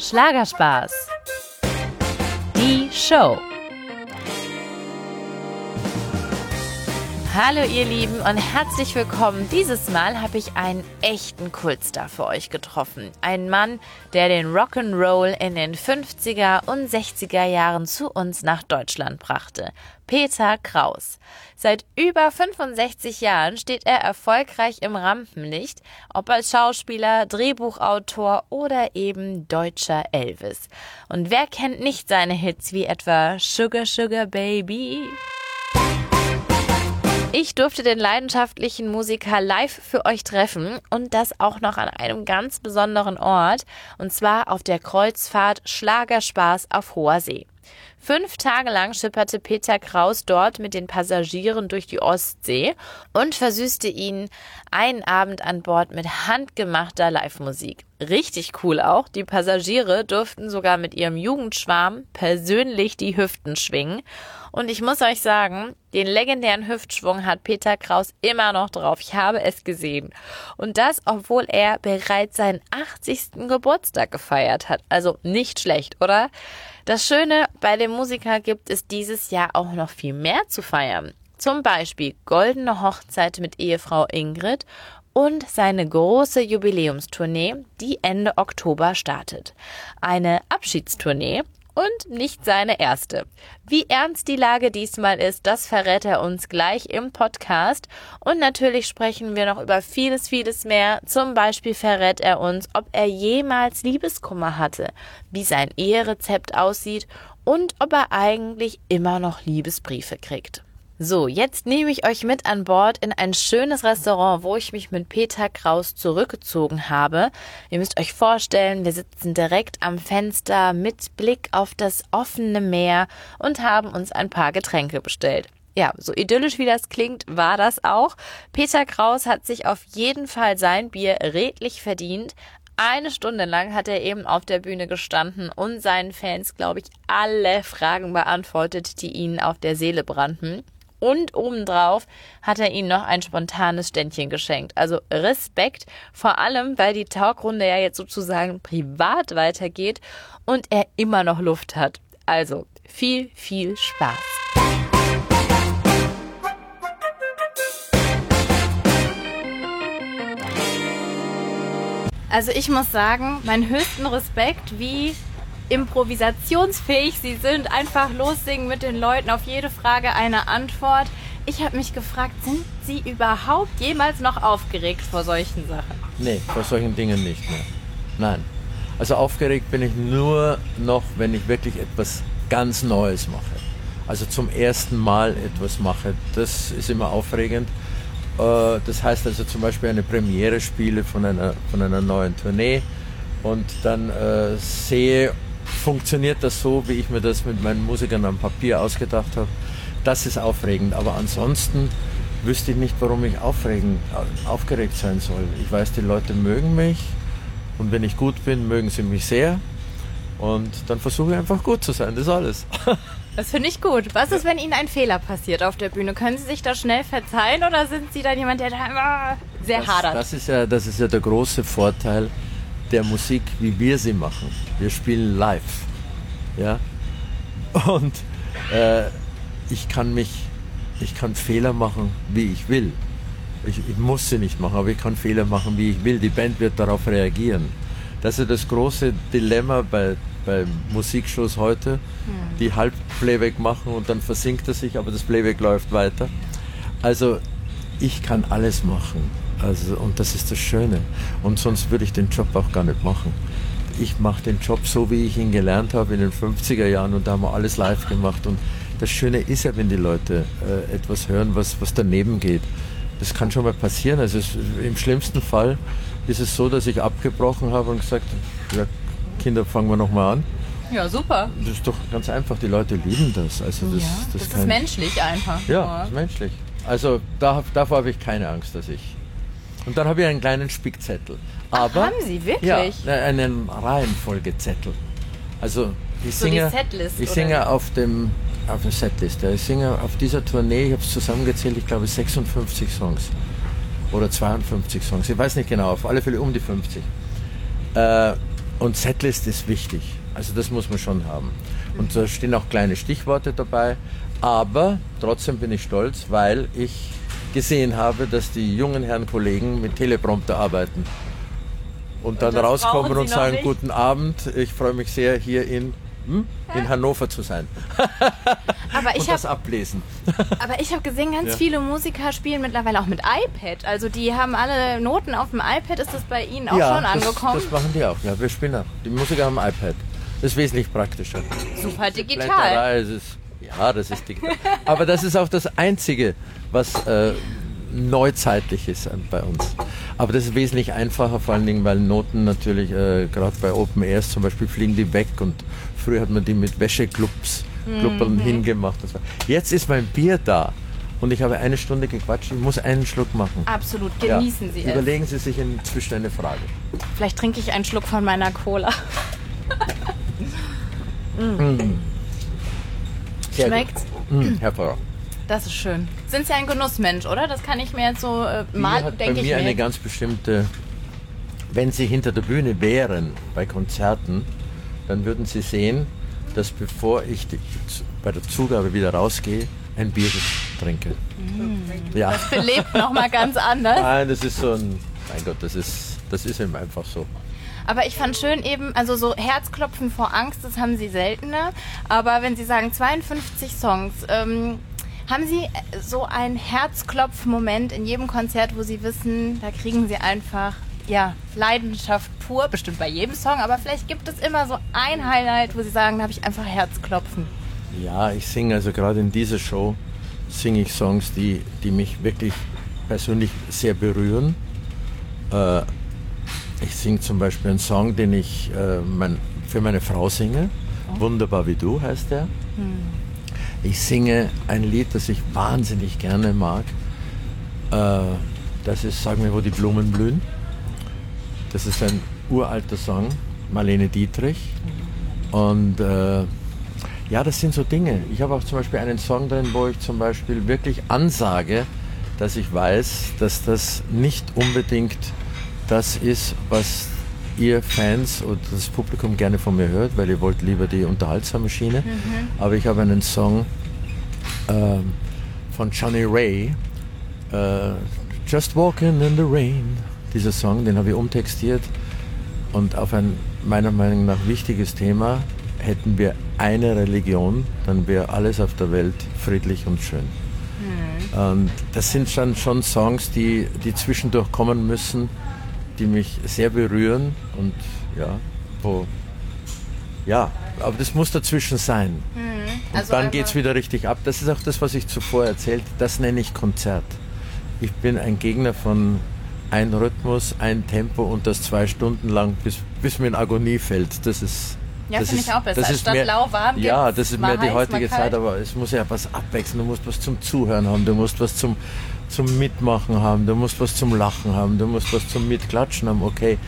Schlagerspaß. Die Show. Hallo ihr Lieben und herzlich willkommen. Dieses Mal habe ich einen echten Kultstar für euch getroffen. Ein Mann, der den Rock'n'Roll in den 50er und 60er Jahren zu uns nach Deutschland brachte. Peter Kraus. Seit über 65 Jahren steht er erfolgreich im Rampenlicht, ob als Schauspieler, Drehbuchautor oder eben deutscher Elvis. Und wer kennt nicht seine Hits wie etwa Sugar Sugar Baby? Ich durfte den leidenschaftlichen Musiker live für euch treffen und das auch noch an einem ganz besonderen Ort, und zwar auf der Kreuzfahrt Schlagerspaß auf hoher See. Fünf Tage lang schipperte Peter Kraus dort mit den Passagieren durch die Ostsee und versüßte ihnen einen Abend an Bord mit handgemachter Live-Musik. Richtig cool auch. Die Passagiere durften sogar mit ihrem Jugendschwarm persönlich die Hüften schwingen. Und ich muss euch sagen, den legendären Hüftschwung hat Peter Kraus immer noch drauf. Ich habe es gesehen. Und das, obwohl er bereits seinen 80. Geburtstag gefeiert hat. Also nicht schlecht, oder? Das Schöne bei dem Musiker gibt es dieses Jahr auch noch viel mehr zu feiern. Zum Beispiel Goldene Hochzeit mit Ehefrau Ingrid und seine große Jubiläumstournee, die Ende Oktober startet. Eine Abschiedstournee und nicht seine erste. Wie ernst die Lage diesmal ist, das verrät er uns gleich im Podcast. Und natürlich sprechen wir noch über vieles, vieles mehr. Zum Beispiel verrät er uns, ob er jemals Liebeskummer hatte, wie sein Eherezept aussieht und ob er eigentlich immer noch Liebesbriefe kriegt. So, jetzt nehme ich euch mit an Bord in ein schönes Restaurant, wo ich mich mit Peter Kraus zurückgezogen habe. Ihr müsst euch vorstellen, wir sitzen direkt am Fenster mit Blick auf das offene Meer und haben uns ein paar Getränke bestellt. Ja, so idyllisch wie das klingt, war das auch. Peter Kraus hat sich auf jeden Fall sein Bier redlich verdient. Eine Stunde lang hat er eben auf der Bühne gestanden und seinen Fans, glaube ich, alle Fragen beantwortet, die ihnen auf der Seele brannten. Und obendrauf hat er ihnen noch ein spontanes Ständchen geschenkt. Also Respekt, vor allem, weil die Talkrunde ja jetzt sozusagen privat weitergeht und er immer noch Luft hat. Also viel, viel Spaß. Also ich muss sagen, meinen höchsten Respekt, wie improvisationsfähig sie sind, einfach lossingen mit den Leuten, auf jede Frage eine Antwort. Ich habe mich gefragt, sind Sie überhaupt jemals noch aufgeregt vor solchen Sachen? Nee, vor solchen Dingen nicht mehr. Nein. Also aufgeregt bin ich nur noch, wenn ich wirklich etwas ganz Neues mache. Also zum ersten Mal etwas mache. Das ist immer aufregend. Äh, das heißt also zum Beispiel eine Premiere spiele von einer, von einer neuen Tournee und dann äh, sehe, funktioniert das so, wie ich mir das mit meinen Musikern am Papier ausgedacht habe. Das ist aufregend, aber ansonsten wüsste ich nicht, warum ich aufregend, aufgeregt sein soll. Ich weiß, die Leute mögen mich und wenn ich gut bin, mögen sie mich sehr und dann versuche ich einfach gut zu sein, das ist alles. Das finde ich gut. Was ist, wenn Ihnen ein Fehler passiert auf der Bühne? Können Sie sich da schnell verzeihen oder sind Sie dann jemand, der da immer sehr das, hadert? Das ist, ja, das ist ja der große Vorteil der Musik, wie wir sie machen. Wir spielen live. Ja? Und äh, ich kann mich, ich kann Fehler machen, wie ich will. Ich, ich, muss sie nicht machen, aber ich kann Fehler machen, wie ich will. Die Band wird darauf reagieren. Das ist das große Dilemma bei, bei Musikshows heute, mhm. die halb Playback machen und dann versinkt er sich, aber das Playback läuft weiter. Also ich kann alles machen. Also, und das ist das Schöne. Und sonst würde ich den Job auch gar nicht machen. Ich mache den Job so, wie ich ihn gelernt habe in den 50er Jahren und da haben wir alles live gemacht. Und das Schöne ist ja, wenn die Leute äh, etwas hören, was, was daneben geht. Das kann schon mal passieren. Also es, im schlimmsten Fall ist es so, dass ich abgebrochen habe und gesagt, ja, Kinder, fangen wir nochmal an. Ja, super. Das ist doch ganz einfach. Die Leute lieben das. Also das, ja, das, das ist menschlich einfach. Ja, das ist menschlich. Also da, davor habe ich keine Angst, dass ich und dann habe ich einen kleinen Spickzettel. Aber, Ach, haben Sie wirklich? Ja, einen Reihenfolgezettel. Also ich so singe, Setlist, ich singe auf dem auf der Setlist. Ich singe auf dieser Tournee, ich habe es zusammengezählt, ich glaube 56 Songs oder 52 Songs. Ich weiß nicht genau, auf alle Fälle um die 50. Äh, und Setlist ist wichtig. Also das muss man schon haben. Und da stehen auch kleine Stichworte dabei. Aber trotzdem bin ich stolz, weil ich gesehen habe, dass die jungen Herren Kollegen mit Teleprompter arbeiten. Und dann das rauskommen und sagen, nicht? guten Abend, ich freue mich sehr, hier in, hm, in Hannover zu sein. Aber ich und das habe ablesen. aber ich hab gesehen, ganz Ja. viele Musiker spielen mittlerweile auch mit iPad. Also die haben alle Noten auf dem iPad. Ist das bei Ihnen auch schon angekommen? Das, das machen die auch. Ja, wir spielen auch. Die Musiker haben iPad. Das ist wesentlich praktischer. Super digital. Ja, das ist digital. Aber das ist auch das Einzige, was äh, neuzeitlich ist äh, bei uns. Aber das ist wesentlich einfacher, vor allen Dingen, weil Noten natürlich, äh, gerade bei Open Airs zum Beispiel, fliegen die weg und früher hat man die mit Wäscheclubs Kluppern Mhm. hingemacht. Jetzt ist mein Bier da und ich habe eine Stunde gequatscht, ich muss einen Schluck machen. Absolut, Ja. genießen Sie es. Überlegen Sie sich inzwischen eine Frage. Vielleicht trinke ich einen Schluck von meiner Cola. Sehr Schmeckt's? Mm, hervorragend. Das ist schön. Sind Sie ein Genussmensch, oder? Das kann ich mir jetzt so äh, mal, denke ich mir eine ganz bestimmte. Wenn Sie hinter der Bühne wären bei Konzerten, dann würden Sie sehen, dass bevor ich die, bei der Zugabe wieder rausgehe, ein Bier trinke. Mm. Ja. Belebt nochmal ganz anders. Nein, das ist so ein. Mein Gott, das ist, das ist eben einfach so. Aber ich fand schön eben, also so Herzklopfen vor Angst, das haben Sie seltener. Aber wenn Sie sagen 52 Songs, ähm, haben Sie so einen Herzklopf-Moment in jedem Konzert, wo Sie wissen, da kriegen Sie einfach ja, Leidenschaft pur, bestimmt bei jedem Song, aber vielleicht gibt es immer so ein Highlight, wo Sie sagen, da habe ich einfach Herzklopfen. Ja, ich singe also gerade in dieser Show singe ich Songs, die, die mich wirklich persönlich sehr berühren. Äh, ich singe zum Beispiel einen Song, den ich äh, mein, für meine Frau singe. Wunderbar wie du heißt der. Ich singe ein Lied, das ich wahnsinnig gerne mag. Äh, das ist Sag mir, wo die Blumen blühen. Das ist ein uralter Song, Marlene Dietrich. Und äh, ja, das sind so Dinge. Ich habe auch zum Beispiel einen Song drin, wo ich zum Beispiel wirklich ansage, dass ich weiß, dass das nicht unbedingt das ist, was ihr Fans und das Publikum gerne von mir hört, weil ihr wollt lieber die unterhaltsame Schiene. Aber ich habe einen Song ähm, von Johnny Ray, äh, Just Walking in the Rain. Dieser Song, den habe ich umtextiert und auf ein meiner Meinung nach wichtiges Thema. Hätten wir eine Religion, dann wäre alles auf der Welt friedlich und schön. Und das sind schon, schon Songs, die, die zwischendurch kommen müssen, die mich sehr berühren und ja, wo, ja, aber das muss dazwischen sein. Und Also dann geht es wieder richtig ab. Das ist auch das, was ich zuvor erzählt Das nenne ich Konzert. Ich bin ein Gegner von ein Rhythmus, ein Tempo und das zwei Stunden lang, bis, bis mir in Agonie fällt. Das ist. Ja, das finde ist, ich auch besser. Das ist Statt mehr, lauwarm Ja, gibt's das ist mehr die heiß, mal heutige. Zeit, aber es muss ja was abwechseln. Du musst was zum Zuhören haben, du musst was zum, zum Mitmachen haben, du musst was zum Lachen haben, du musst was zum Mitklatschen haben, okay.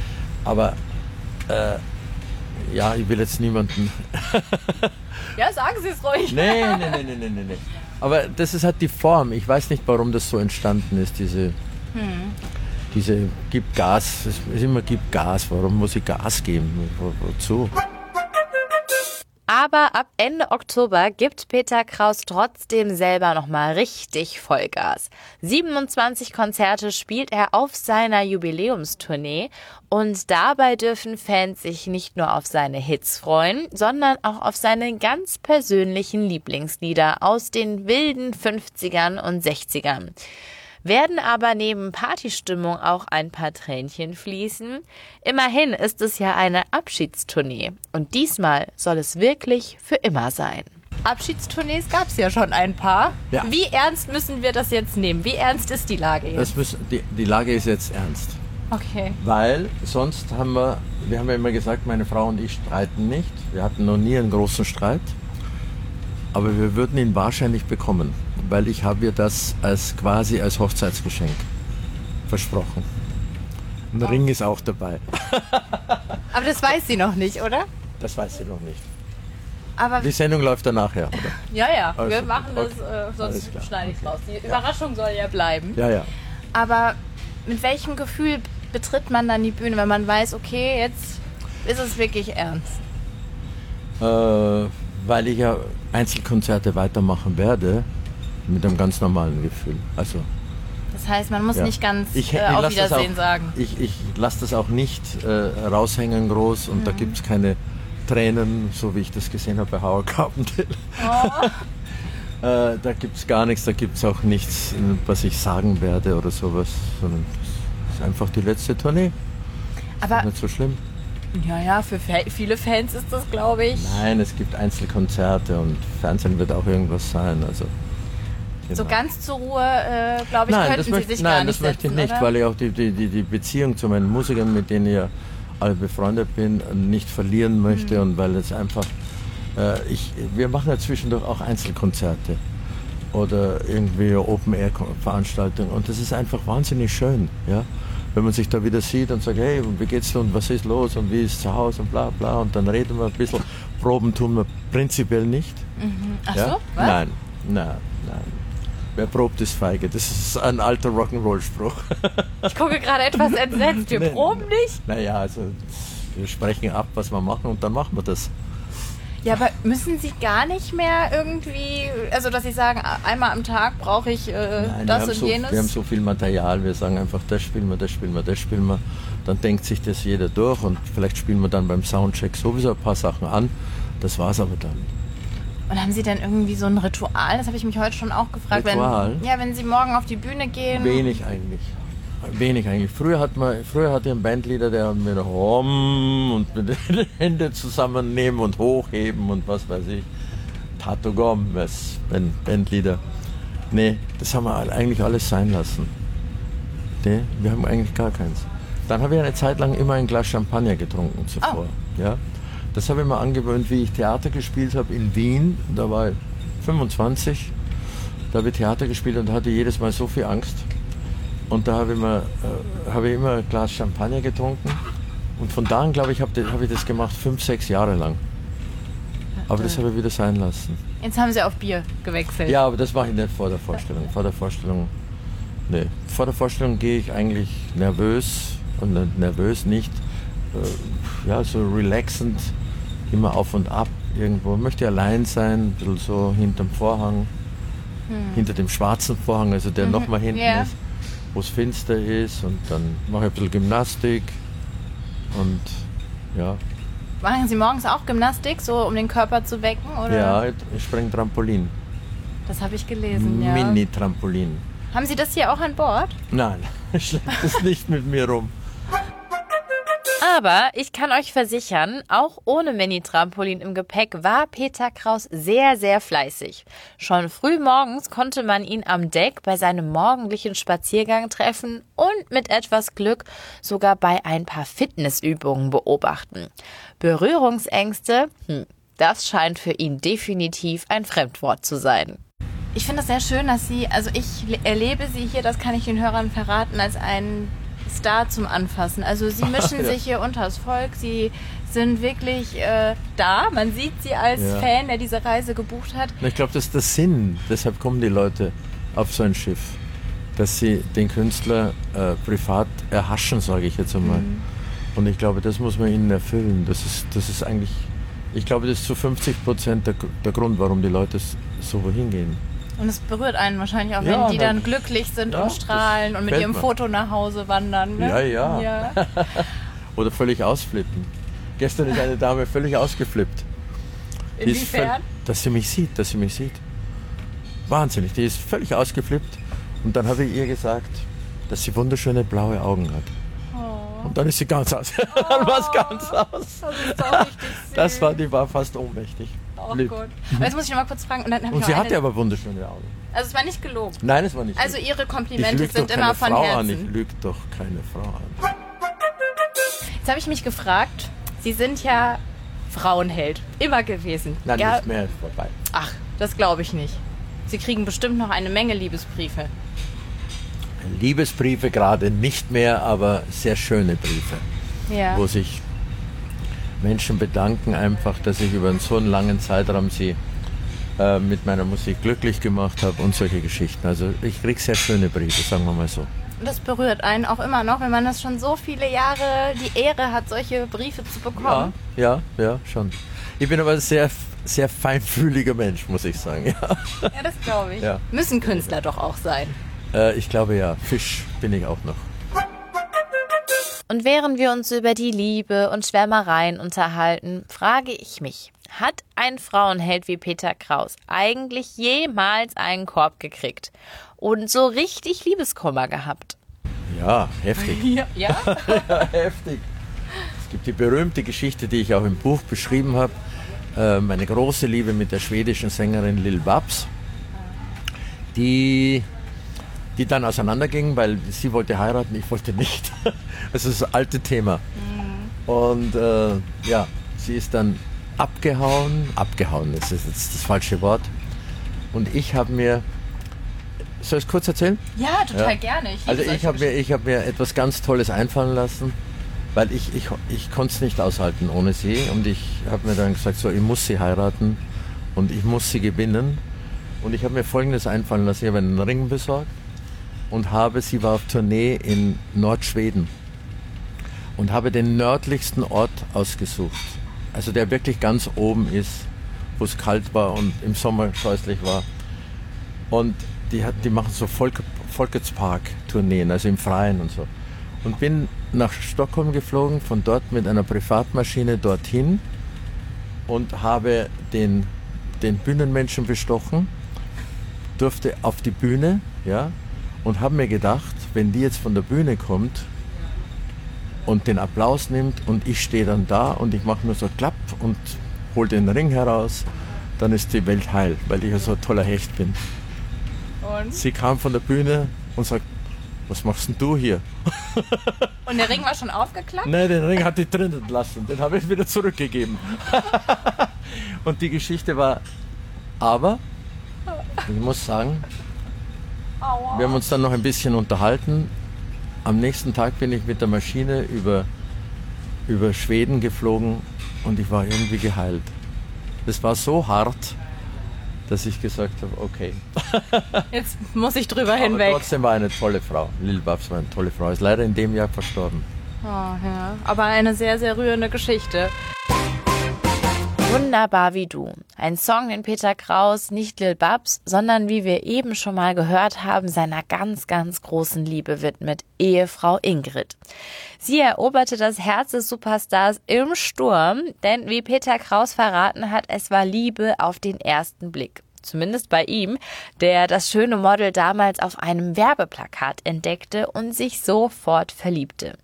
Aber äh, ja, ich will jetzt niemanden Ja, sagen Sie es ruhig. Nee, nee, nee, nee, nee, nee, nee. Aber das ist halt die Form. Ich weiß nicht, warum das so entstanden ist, diese, diese gib Gas. Es ist immer gib Gas. Warum muss ich Gas geben? Wo, wozu? Aber ab Ende Oktober gibt Peter Kraus trotzdem selber nochmal richtig Vollgas. 27 Konzerte spielt er auf seiner Jubiläumstournee und dabei dürfen Fans sich nicht nur auf seine Hits freuen, sondern auch auf seine ganz persönlichen Lieblingslieder aus den wilden 50ern und 60ern. Werden aber neben Partystimmung auch ein paar Tränchen fließen? Immerhin ist es ja eine Abschiedstournee und diesmal soll es wirklich für immer sein. Abschiedstournees gab es ja schon ein paar. Ja. Wie ernst müssen wir das jetzt nehmen? Wie ernst ist die Lage jetzt? Das müssen, die, die Lage ist jetzt ernst. Okay. Weil sonst haben wir, wir haben ja immer gesagt, meine Frau und ich streiten nicht. Wir hatten noch nie einen großen Streit. Aber wir würden ihn wahrscheinlich bekommen, weil ich habe ihr das als quasi als Hochzeitsgeschenk versprochen. Ein Ring ist auch dabei. Aber das weiß sie noch nicht, oder? Das weiß sie noch nicht. Aber Die Sendung läuft dann nachher, oder? ja, ja, wir Also, machen das, okay. äh, sonst schneide ich raus. Die Überraschung soll ja bleiben. Ja, ja. Aber mit welchem Gefühl betritt man dann die Bühne, wenn man weiß, okay, jetzt ist es wirklich ernst? Äh, weil ich ja Einzelkonzerte weitermachen werde, mit einem ganz normalen Gefühl. Also Das heißt, man muss Ja. nicht ganz ich, äh, auf Wiedersehen auch, sagen. Ich, ich lasse das auch nicht äh, raushängen groß und Mhm. da gibt es keine Tränen, so wie ich das gesehen habe bei Howard Carpendale. Oh. Äh, da gibt es gar nichts, da gibt es auch nichts, was ich sagen werde oder sowas, sondern das ist einfach die letzte Tournee. Aber Nicht so schlimm. ja, ja, für viele Fans ist das, glaube ich, Nein, es gibt Einzelkonzerte und Fernsehen wird auch irgendwas sein. Also, so genau. ganz zur Ruhe, äh, glaube ich, nein, könnten das Sie möchte, sich nein, gar nicht das möchte ich nicht, oder? weil ich auch die, die, die, die Beziehung zu meinen Musikern, mit denen ich ja alle befreundet bin, nicht verlieren möchte Mhm. und weil es einfach, äh, ich, wir machen ja zwischendurch auch Einzelkonzerte oder irgendwie Open-Air-Veranstaltungen und das ist einfach wahnsinnig schön, ja. Wenn man sich da wieder sieht und sagt, hey, wie geht's dir und was ist los und wie ist zu Hause und bla bla und dann reden wir ein bisschen. Proben tun wir prinzipiell nicht. Mhm. Ach Ja? so, was? Nein, nein, nein. Wer probt, ist feige. Das ist ein alter Rock'n'Roll-Spruch. Ich gucke gerade etwas entsetzt. Wir Nee. proben nicht. naja, also wir sprechen ab, was wir machen und dann machen wir das. Ja, aber müssen Sie gar nicht mehr irgendwie, also dass Sie sagen, einmal am Tag brauche ich äh, Nein, das und so, jenes? wir haben so viel Material, wir sagen einfach, das spielen wir, das spielen wir, das spielen wir. Dann denkt sich das jeder durch und vielleicht spielen wir dann beim Soundcheck sowieso ein paar Sachen an. Das war's aber dann. Und haben Sie denn irgendwie so ein Ritual? Das habe ich mich heute schon auch gefragt. Ritual? Wenn, ja, wenn Sie morgen auf die Bühne gehen. Wenig eigentlich. Wenig eigentlich. Früher hat man, früher hatte ich einen Bandleader, der mir Hom und mit den Händen zusammennehmen und hochheben und was weiß ich. Tato Gomez, Band, Bandleader. Nee, das haben wir eigentlich alles sein lassen. Nee, wir haben eigentlich gar keins. Dann habe ich eine Zeit lang immer ein Glas Champagner getrunken zuvor. Ja? Das habe ich mir angewöhnt, wie ich Theater gespielt habe in Wien. Da war ich 25. Da habe ich Theater gespielt und hatte jedes Mal so viel Angst. Und da habe ich, mir, äh, habe ich immer ein Glas Champagner getrunken. Und von da an, glaube ich, habe hab ich das gemacht fünf, sechs Jahre lang. Aber das habe ich wieder sein lassen. Jetzt haben Sie auf Bier gewechselt. Ja, aber das mache ich nicht vor der Vorstellung. Vor der Vorstellung, nee. Vor der Vorstellung gehe ich eigentlich nervös und ne- nervös nicht. Äh, ja, so relaxend, immer auf und ab irgendwo. Möchte allein sein, ein bisschen so hinterm Vorhang, hinter dem schwarzen Vorhang, also der noch mal hinten ja. ist, wo es finster ist. Und dann mache ich ein bisschen Gymnastik und ja, Machen Sie morgens auch Gymnastik, so um den Körper zu wecken? Oder? ja ich springe Trampolin. Das habe ich gelesen, ja. Mini-Trampolin. Haben Sie das hier auch an Bord? Nein, ich schleppe das nicht mit mir rum. Aber ich kann euch versichern, auch ohne Mini-Trampolin im Gepäck war Peter Kraus sehr, sehr fleißig. Schon früh morgens konnte man ihn am Deck bei seinem morgendlichen Spaziergang treffen und mit etwas Glück sogar bei ein paar Fitnessübungen beobachten. Berührungsängste, hm, das scheint für ihn definitiv ein Fremdwort zu sein. Ich finde es sehr schön, dass Sie, also ich le- erlebe Sie hier, das kann ich den Hörern verraten, als einen Star zum Anfassen. Also Sie mischen sich hier unters Volk, Sie sind wirklich äh, da. Man sieht Sie als Ja. Fan, der diese Reise gebucht hat. Ich glaube, das ist der Sinn. Deshalb kommen die Leute auf so ein Schiff. Dass sie den Künstler äh, privat erhaschen, sage ich jetzt einmal. Und ich glaube, das muss man ihnen erfüllen. Das ist, das ist eigentlich, ich glaube, das ist zu 50 Prozent der, der Grund, warum die Leute so wohin gehen. Und es berührt einen wahrscheinlich auch, Ja, wenn die dann glücklich sind ja, und strahlen das und mit ihrem mir. Foto nach Hause wandern. Ne? Ja, ja. ja. Oder völlig ausflippen. Gestern ist eine Dame völlig ausgeflippt. Inwiefern? Dass sie mich sieht, dass sie mich sieht. Wahnsinnig, die ist völlig ausgeflippt. Und dann habe ich ihr gesagt, dass sie wunderschöne blaue Augen hat. Oh, Und dann ist sie ganz aus. dann war es ganz aus. das. Das war, die war fast ohnmächtig. Oh Lieb. Gott. Aber jetzt muss ich noch mal kurz fragen. Und, dann Und ich sie hatte aber wunderschöne Augen. Also es war nicht gelogen. Nein, es war nicht. Also so. Ihre Komplimente sind immer von Frau an. Ich Herzen. lüge doch keine Frau an. Jetzt habe ich mich gefragt, Sie sind ja Frauenheld. Immer gewesen. Nein, ja, nicht mehr ist vorbei. Ach, das glaube ich nicht. Sie kriegen bestimmt noch eine Menge Liebesbriefe. Liebesbriefe gerade nicht mehr, aber sehr schöne Briefe. Ja. wo sich Menschen bedanken einfach, dass ich über so einen langen Zeitraum sie äh, mit meiner Musik glücklich gemacht habe und solche Geschichten. Also ich kriege sehr schöne Briefe, sagen wir mal so. das berührt einen auch immer noch, wenn man das schon so viele Jahre die Ehre hat, solche Briefe zu bekommen. Ja, ja, ja, schon. Ich bin aber ein sehr, sehr feinfühliger Mensch, muss ich sagen. Ja, ja das glaube ich. Ja. Müssen Künstler doch auch sein. äh, ich glaube ja, Fisch bin ich auch noch. Und während wir uns über die Liebe und Schwärmereien unterhalten, frage ich mich, hat ein Frauenheld wie Peter Kraus eigentlich jemals einen Korb gekriegt und so richtig Liebeskummer gehabt? Ja, heftig. Ja. ja? ja, heftig. Es gibt die berühmte Geschichte, die ich auch im Buch beschrieben habe. Äh, meine große Liebe mit der schwedischen Sängerin Lil Babs, die, die dann auseinanderging, weil sie wollte heiraten, ich wollte nicht. Das ist das alte Thema. Und äh, ja, sie ist dann abgehauen. Abgehauen das ist jetzt das falsche Wort. Und ich habe mir. Soll ich es kurz erzählen? Ja, total Ja. gerne. Ich Also ich habe mir, ich hab mir etwas ganz Tolles einfallen lassen, weil ich, ich, ich konnte es nicht aushalten ohne sie. Und ich habe mir dann gesagt, so, ich muss sie heiraten und ich muss sie gewinnen. Und ich habe mir Folgendes einfallen lassen. Ich habe einen Ring besorgt und habe, sie war auf Tournee in Nordschweden und habe den nördlichsten Ort ausgesucht. Also der wirklich ganz oben ist, wo es kalt war und im Sommer scheußlich war. Und die, hat, die machen so Volk, Volketspark-Tourneen, also im Freien und so. Und bin nach Stockholm geflogen, von dort mit einer Privatmaschine dorthin und habe den, den Bühnenmenschen bestochen, durfte auf die Bühne, ja, und habe mir gedacht, wenn die jetzt von der Bühne kommt und den Applaus nimmt und ich stehe dann da und ich mache nur so klapp und hol den Ring heraus, dann ist die Welt heil, weil ich ja so ein toller Hecht bin. Und, Sie kam von der Bühne und sagt, was machst denn du hier? und der Ring war schon aufgeklappt? Nein, den Ring hat die drinnen lassen. Den habe ich wieder zurückgegeben. und die Geschichte war, aber, ich muss sagen. Wir haben uns dann noch ein bisschen unterhalten. Am nächsten Tag bin ich mit der Maschine über, über Schweden geflogen und ich war irgendwie geheilt. Das war so hart, dass ich gesagt habe, okay. Jetzt muss ich drüber Aber hinweg. trotzdem war eine tolle Frau. Lil Babs war eine tolle Frau. Ist leider in dem Jahr verstorben. Oh, ja. Aber eine sehr, sehr rührende Geschichte. Wunderbar wie du. Ein Song, den Peter Kraus nicht Lil Babs, sondern wie wir eben schon mal gehört haben, seiner ganz, ganz großen Liebe widmet, Ehefrau Ingrid. Sie eroberte das Herz des Superstars im Sturm, denn wie Peter Kraus verraten hat, es war Liebe auf den ersten Blick. Zumindest bei ihm, der das schöne Model damals auf einem Werbeplakat entdeckte und sich sofort verliebte.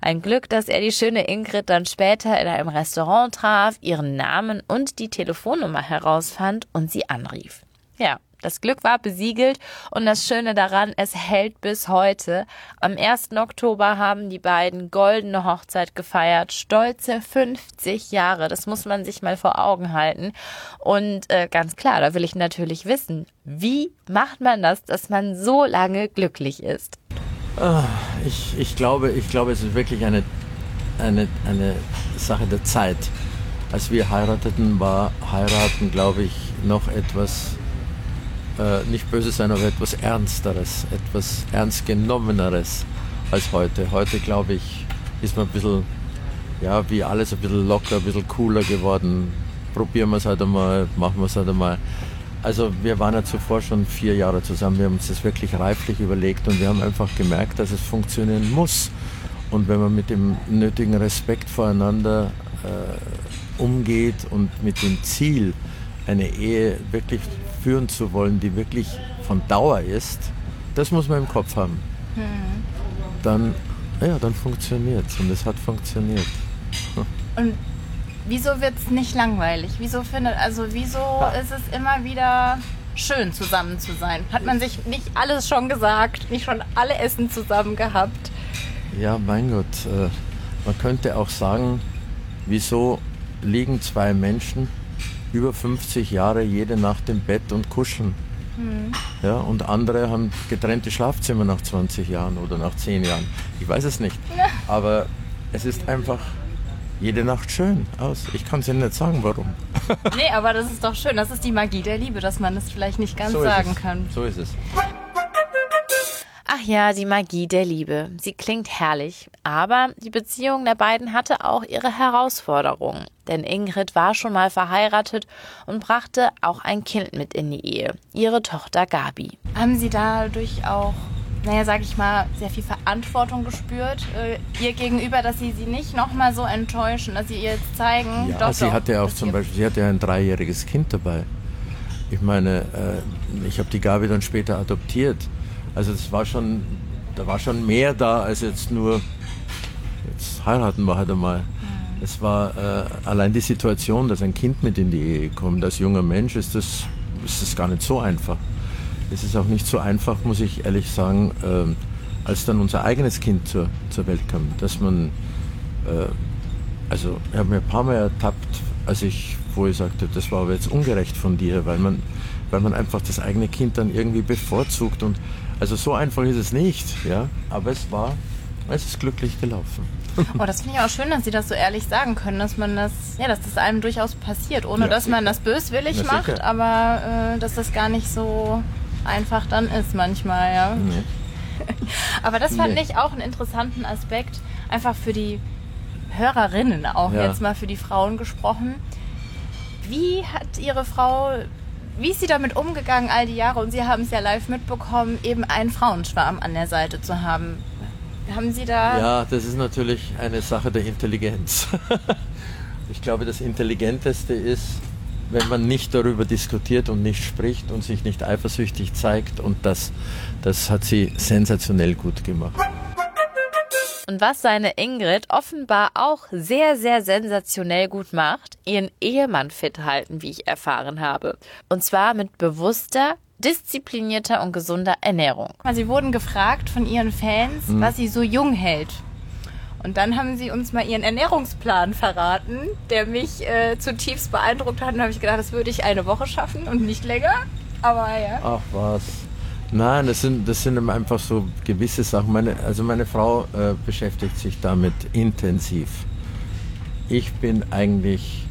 Ein Glück, dass er die schöne Ingrid dann später in einem Restaurant traf, ihren Namen und die Telefonnummer herausfand und sie anrief. Ja, das Glück war besiegelt und das Schöne daran, es hält bis heute. Am 1. Oktober haben die beiden goldene Hochzeit gefeiert. Stolze 50 Jahre. Das muss man sich mal vor Augen halten. Und äh, ganz klar, da will ich natürlich wissen, wie macht man das, dass man so lange glücklich ist? Ich, ich, glaube, ich glaube, es ist wirklich eine, eine, eine Sache der Zeit. Als wir heirateten, war heiraten, glaube ich, noch etwas, äh, nicht böse sein, aber etwas Ernsteres, etwas Ernstgenommeneres als heute. Heute, glaube ich, ist man ein bisschen, ja, wie alles ein bisschen locker, ein bisschen cooler geworden. Probieren wir es halt einmal, machen wir es halt einmal. Also wir waren ja zuvor schon vier Jahre zusammen, wir haben uns das wirklich reiflich überlegt und wir haben einfach gemerkt, dass es funktionieren muss. Und wenn man mit dem nötigen Respekt voreinander äh, umgeht und mit dem Ziel, eine Ehe wirklich führen zu wollen, die wirklich von Dauer ist, das muss man im Kopf haben. Dann, ja, dann funktioniert es und es hat funktioniert. Und wieso wird es nicht langweilig? Wieso findet, also wieso ist es immer wieder schön zusammen zu sein? Hat man sich nicht alles schon gesagt, nicht schon alle Essen zusammen gehabt? Ja, mein Gott, äh, man könnte auch sagen, wieso liegen zwei Menschen über 50 Jahre jede Nacht im Bett und kuscheln? Ja, und andere haben getrennte Schlafzimmer nach 20 Jahren oder nach 10 Jahren. Ich weiß es nicht. Aber es ist einfach jede Nacht schön aus. Ich kann es Ihnen nicht sagen, warum. Nee, aber das ist doch schön. Das ist die Magie der Liebe, dass man es vielleicht nicht ganz So sagen kann. So ist es. Ach ja, die Magie der Liebe. Sie klingt herrlich, aber die Beziehung der beiden hatte auch ihre Herausforderungen. Denn Ingrid war schon mal verheiratet und brachte auch ein Kind mit in die Ehe, ihre Tochter Gabi. Haben Sie dadurch auch, naja, sag ich mal, sehr viel Verantwortung gespürt, äh, ihr gegenüber, dass Sie sie nicht nochmal so enttäuschen, dass Sie ihr jetzt zeigen? Ja, doch, sie doch, hatte ja auch zum Beispiel, sie hatte ja ein dreijähriges Kind dabei. Ich meine, äh, ich habe die Gabi dann später adoptiert. Also das war schon, da war schon mehr da als jetzt nur, jetzt heiraten wir halt einmal. Es war äh, allein die Situation, dass ein Kind mit in die Ehe kommt. Als junger Mensch ist das, ist das gar nicht so einfach. Es ist auch nicht so einfach, muss ich ehrlich sagen, ähm, als dann unser eigenes Kind zur, zur Welt kam, dass man äh, also ich habe mir ein paar Mal ertappt, als ich, wo ich sagte, das war aber jetzt ungerecht von dir, weil man, weil man einfach das eigene Kind dann irgendwie bevorzugt und also so einfach ist es nicht, ja, aber es war, es ist glücklich gelaufen. Oh, das finde ich auch schön, dass Sie das so ehrlich sagen können, dass man das, ja, dass das einem durchaus passiert, ohne Ja, dass man das böswillig Na, macht, sicher. aber äh, dass das gar nicht so einfach dann ist manchmal, ja. Nee. Aber das fand Nee. ich auch einen interessanten Aspekt, einfach für die Hörerinnen auch Ja. jetzt mal für die Frauen gesprochen. Wie hat Ihre Frau, wie ist sie damit umgegangen all die Jahre? Und Sie haben es ja live mitbekommen, eben einen Frauenschwarm an der Seite zu haben. Haben Sie da... Ja, das ist natürlich eine Sache der Intelligenz. ich glaube, das Intelligenteste ist, wenn man nicht darüber diskutiert und nicht spricht und sich nicht eifersüchtig zeigt und das, das hat sie sensationell gut gemacht. Und was seine Ingrid offenbar auch sehr, sehr sensationell gut macht, ihren Ehemann fit halten, wie ich erfahren habe. Und zwar mit bewusster, disziplinierter und gesunder Ernährung. Sie wurden gefragt von Ihren Fans, Mhm. was Sie so jung hält. Und dann haben Sie uns mal Ihren Ernährungsplan verraten, der mich äh, zutiefst beeindruckt hat. Und da habe ich gedacht, das würde ich eine Woche schaffen und nicht länger. Aber ja. Ach was. Nein, das sind, das sind einfach so gewisse Sachen. Meine, also meine Frau äh, beschäftigt sich damit intensiv. Ich bin eigentlich,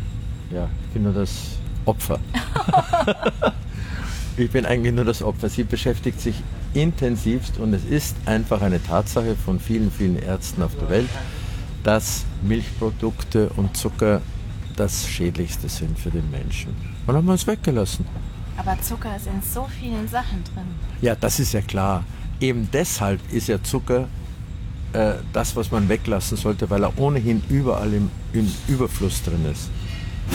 ja, ich bin nur das Opfer. ich bin eigentlich nur das Opfer. Sie beschäftigt sich intensivst und es ist einfach eine Tatsache von vielen, vielen Ärzten auf der Welt, dass Milchprodukte und Zucker das Schädlichste sind für den Menschen. Und haben wir es weggelassen. Aber Zucker ist in so vielen Sachen drin. Ja, das ist ja klar. Eben deshalb ist ja Zucker äh, das, was man weglassen sollte, weil er ohnehin überall im, im Überfluss drin ist.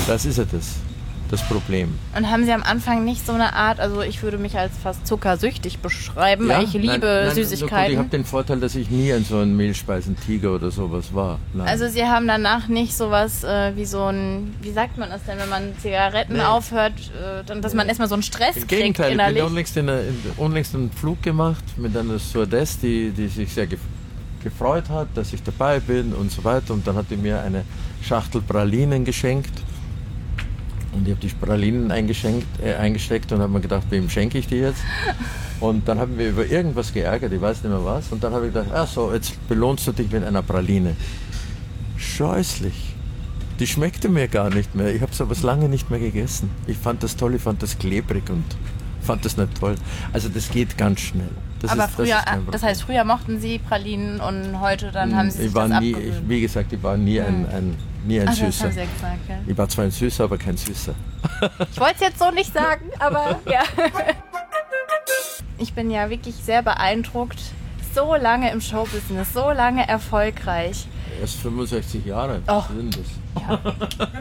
Das ist ja das, das Problem. Und haben Sie am Anfang nicht so eine Art, also ich würde mich als fast zuckersüchtig beschreiben, weil ich liebe nein, nein, Süßigkeiten. Ich habe den Vorteil, dass ich nie ein so ein Mehlspeisentiger oder sowas war. Nein. Also Sie haben danach nicht sowas äh, wie so ein, wie sagt man das denn, wenn man Zigaretten aufhört, äh, dann, dass man erstmal so einen Stress Im kriegt Gegenteil, ich bin innerlich. unlängst, in, in, unlängst einen Flug gemacht mit einer Stewardess, die, die sich sehr gef gefreut hat, dass ich dabei bin und so weiter. Und dann hat die mir eine Schachtel Pralinen geschenkt. Und ich habe die Pralinen eingeschenkt, äh, eingesteckt und habe mir gedacht, wem schenke ich die jetzt? Und dann haben wir über irgendwas geärgert, ich weiß nicht mehr was. Und dann habe ich gedacht, ach so, jetzt belohnst du dich mit einer Praline. Scheußlich. Die schmeckte mir gar nicht mehr. Ich habe sowas lange nicht mehr gegessen. Ich fand das toll, ich fand das klebrig und fand das nicht toll. Also das geht ganz schnell. Das Aber ist, früher, das, das heißt, früher mochten Sie Pralinen und heute dann haben Sie sich ich war das nie, ich, wie gesagt, ich war nie ein, ein, nie ein Ach, das Süßer. ja gesagt, ja. Ich war zwar ein Süßer, aber kein Süßer. Ich wollte es jetzt so nicht sagen, aber ja. Ich bin ja wirklich sehr beeindruckt. So lange im Showbusiness, so lange erfolgreich. Erst 65 Jahre Och. sind es.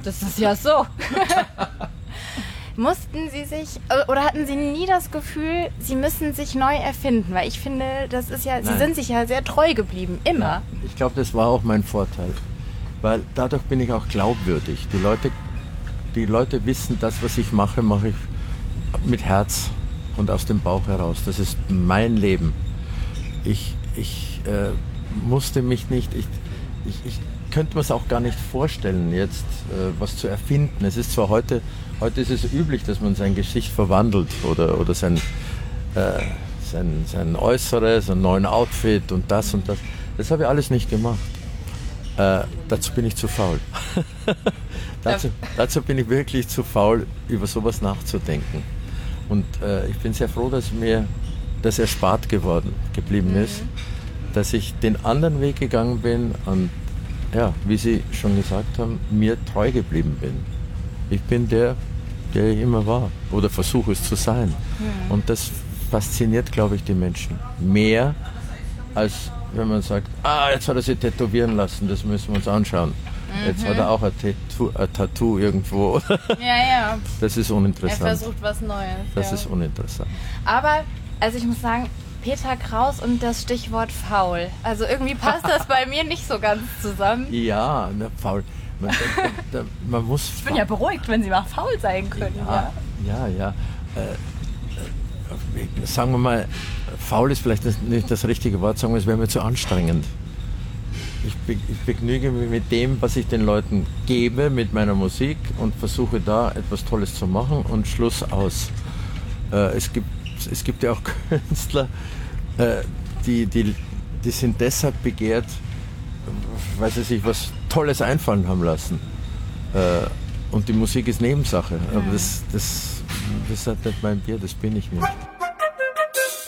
Das ist ja so. Mussten Sie sich äh, oder hatten Sie nie das Gefühl, Sie müssen sich neu erfinden? Weil ich finde, das ist ja, Sie Nein. sind sich ja sehr treu geblieben, immer. Ich glaube, das war auch mein Vorteil. Weil dadurch bin ich auch glaubwürdig. Die Leute, die Leute wissen, das, was ich mache, mache ich mit Herz und aus dem Bauch heraus. Das ist mein Leben. Ich, ich äh, musste mich nicht, ich, ich, ich könnte mir es auch gar nicht vorstellen, jetzt äh, was zu erfinden. Es ist zwar heute, heute ist es üblich, dass man sein Gesicht verwandelt oder, oder sein, äh, sein, sein Äußeres, einen neuen Outfit und das und das. Das habe ich alles nicht gemacht. Äh, dazu bin ich zu faul. dazu, dazu bin ich wirklich zu faul, über sowas nachzudenken. Und äh, ich bin sehr froh, dass mir, das erspart geworden, geblieben mhm. ist, dass ich den anderen Weg gegangen bin und ja, wie Sie schon gesagt haben, mir treu geblieben bin. Ich bin der, der ich immer war oder versuche es zu sein. Mhm. Und das fasziniert, glaube ich, die Menschen mehr, als wenn man sagt, ah, jetzt hat er sich tätowieren lassen, das müssen wir uns anschauen. Mhm. Jetzt hat er auch ein Tattoo, ein Tattoo irgendwo. Ja, ja. Das ist uninteressant. Er versucht was Neues. Das ja. ist uninteressant. Aber, also ich muss sagen, Peter Kraus und das Stichwort faul. Also irgendwie passt das bei mir nicht so ganz zusammen. Ja, ne, faul. Man, da, da, man muss ich bin ja beruhigt, wenn Sie mal faul sein können. Ja, ja. ja, ja. Äh, äh, sagen wir mal, faul ist vielleicht nicht das richtige Wort, sagen wir, es wäre mir zu anstrengend. Ich, be ich begnüge mich mit dem, was ich den Leuten gebe, mit meiner Musik und versuche da etwas Tolles zu machen und Schluss aus. Äh, es, gibt, es gibt ja auch Künstler, äh, die, die, die sind deshalb begehrt, weil sie sich was Tolles einfallen haben lassen. Äh, und die Musik ist Nebensache. Aber das, das, das ist halt nicht mein Bier, das bin ich nicht.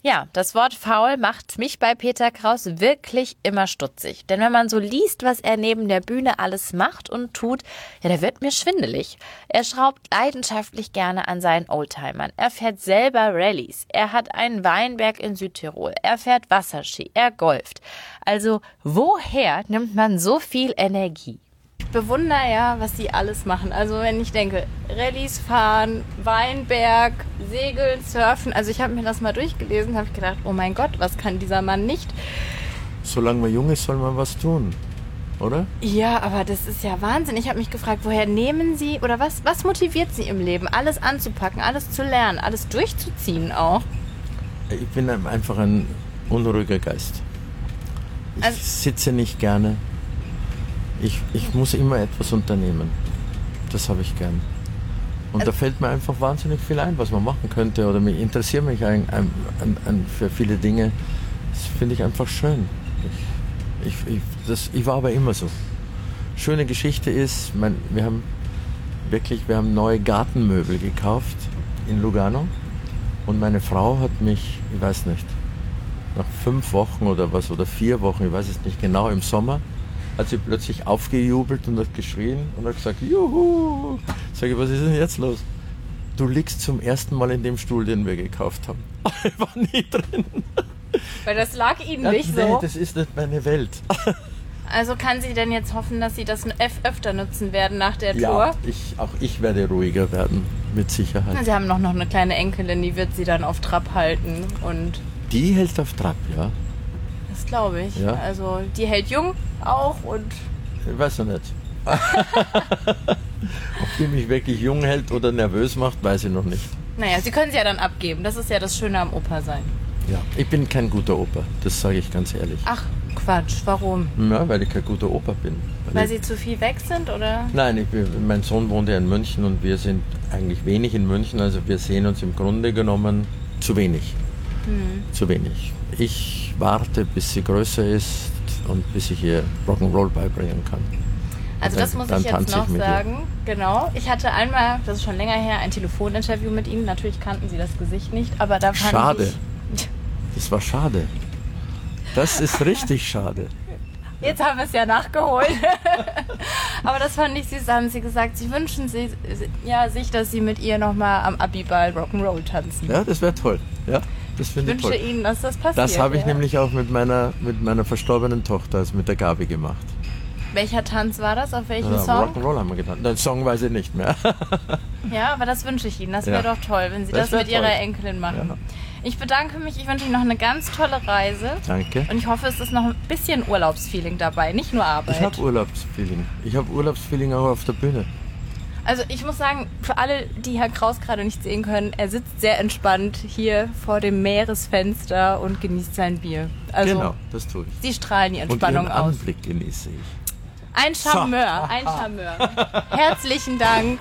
Ja, das Wort faul macht mich bei Peter Kraus wirklich immer stutzig. Denn wenn man so liest, was er neben der Bühne alles macht und tut, ja, da wird mir schwindelig. Er schraubt leidenschaftlich gerne an seinen Oldtimern. Er fährt selber Rallyes. Er hat einen Weinberg in Südtirol. Er fährt Wasserski. Er golft. Also, woher nimmt man so viel Energie? Bewundere ja, was die alles machen. Also wenn ich denke, Rallyes fahren, Weinberg, Segeln, Surfen. Also ich habe mir das mal durchgelesen, habe ich gedacht, oh mein Gott, was kann dieser Mann nicht? Solange man jung ist, soll man was tun, oder? Ja, aber das ist ja Wahnsinn. Ich habe mich gefragt, woher nehmen Sie oder was, was motiviert Sie im Leben, alles anzupacken, alles zu lernen, alles durchzuziehen auch? Ich bin einfach ein unruhiger Geist. Ich also, sitze nicht gerne ich, ich muss immer etwas unternehmen. Das habe ich gern. Und da fällt mir einfach wahnsinnig viel ein, was man machen könnte. Oder mich interessiere mich ein, ein, ein, für viele Dinge. Das finde ich einfach schön. Ich, ich, ich, das, ich war aber immer so. Schöne Geschichte ist, mein, wir haben wirklich, wir haben neue Gartenmöbel gekauft in Lugano. Und meine Frau hat mich, ich weiß nicht, nach fünf Wochen oder was, oder vier Wochen, ich weiß es nicht genau, im Sommer, hat sie plötzlich aufgejubelt und hat geschrien und hat gesagt, Juhu! Sag ich, was ist denn jetzt los? Du liegst zum ersten Mal in dem Stuhl, den wir gekauft haben. Ich war nie drin. Weil das lag Ihnen ja, nicht nee, so. das ist nicht meine Welt. Also kann sie denn jetzt hoffen, dass Sie das öfter nutzen werden nach der Tour? Ja, ich, auch ich werde ruhiger werden, mit Sicherheit. Sie haben noch, noch eine kleine Enkelin, die wird Sie dann auf Trab halten und... Die hält auf Trab, ja. Das glaube ich. Ja. Also die hält jung auch und. Ich weiß ja nicht. Ob die mich wirklich jung hält oder nervös macht, weiß ich noch nicht. Naja, sie können sie ja dann abgeben. Das ist ja das Schöne am Opa sein. Ja, ich bin kein guter Opa, das sage ich ganz ehrlich. Ach, Quatsch, warum? Ja, weil ich kein guter Opa bin. Weil, weil sie zu viel weg sind, oder? Nein, ich, mein Sohn wohnt ja in München und wir sind eigentlich wenig in München, also wir sehen uns im Grunde genommen zu wenig. Hm. Zu wenig. Ich warte, bis sie größer ist und bis ich ihr Rock'n'Roll beibringen kann. Also das muss ich jetzt noch ich sagen. Ihr. Genau. Ich hatte einmal, das ist schon länger her, ein Telefoninterview mit Ihnen. Natürlich kannten Sie das Gesicht nicht, aber da fand Schade. Ich das war schade. Das ist richtig schade. Jetzt haben wir es ja nachgeholt. aber das fand ich süß. Haben Sie gesagt, Sie wünschen sich, ja, sich, dass Sie mit ihr nochmal am Abiball Rock'n'Roll tanzen. Ja, das wäre toll. Ja. Das ich wünsche toll. Ihnen, dass das passiert. Das habe ich ja. nämlich auch mit meiner, mit meiner verstorbenen Tochter, also mit der Gabi gemacht. Welcher Tanz war das? Auf welchem ja, Song? Rock'n'Roll haben wir getanzt. Den Song weiß ich nicht mehr. ja, aber das wünsche ich Ihnen. Das wäre ja. doch toll, wenn Sie das, das mit toll. Ihrer Enkelin machen. Ja. Ich bedanke mich. Ich wünsche Ihnen noch eine ganz tolle Reise. Danke. Und ich hoffe, es ist noch ein bisschen Urlaubsfeeling dabei, nicht nur Arbeit. Ich habe Urlaubsfeeling. Ich habe Urlaubsfeeling auch auf der Bühne. Also ich muss sagen, für alle, die Herr Kraus gerade nicht sehen können, er sitzt sehr entspannt hier vor dem Meeresfenster und genießt sein Bier. Also, genau, das tue ich. Sie strahlen die Entspannung und ihren aus. Anblick genieße ich. Ein Charmeur, so. ein Charmeur. Herzlichen Dank.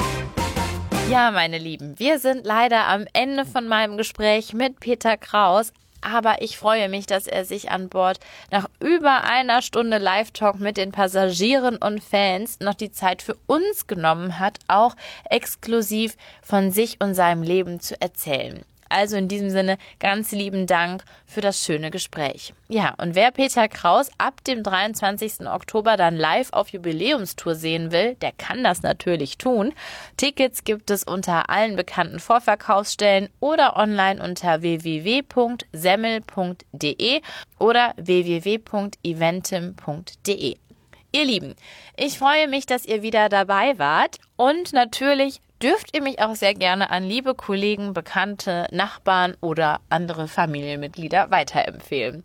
Ja, meine Lieben, wir sind leider am Ende von meinem Gespräch mit Peter Kraus aber ich freue mich, dass er sich an Bord nach über einer Stunde Live-Talk mit den Passagieren und Fans noch die Zeit für uns genommen hat, auch exklusiv von sich und seinem Leben zu erzählen. Also in diesem Sinne ganz lieben Dank für das schöne Gespräch. Ja, und wer Peter Kraus ab dem 23. Oktober dann live auf Jubiläumstour sehen will, der kann das natürlich tun. Tickets gibt es unter allen bekannten Vorverkaufsstellen oder online unter www.semmel.de oder www.eventim.de. Ihr Lieben, ich freue mich, dass ihr wieder dabei wart und natürlich dürft ihr mich auch sehr gerne an liebe Kollegen, Bekannte, Nachbarn oder andere Familienmitglieder weiterempfehlen.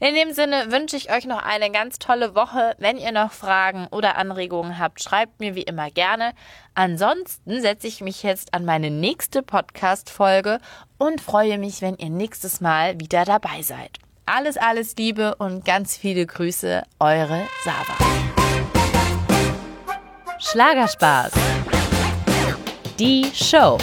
In dem Sinne wünsche ich euch noch eine ganz tolle Woche. Wenn ihr noch Fragen oder Anregungen habt, schreibt mir wie immer gerne. Ansonsten setze ich mich jetzt an meine nächste Podcast-Folge und freue mich, wenn ihr nächstes Mal wieder dabei seid. Alles, alles Liebe und ganz viele Grüße, eure Sava. Schlagerspaß. Die Show.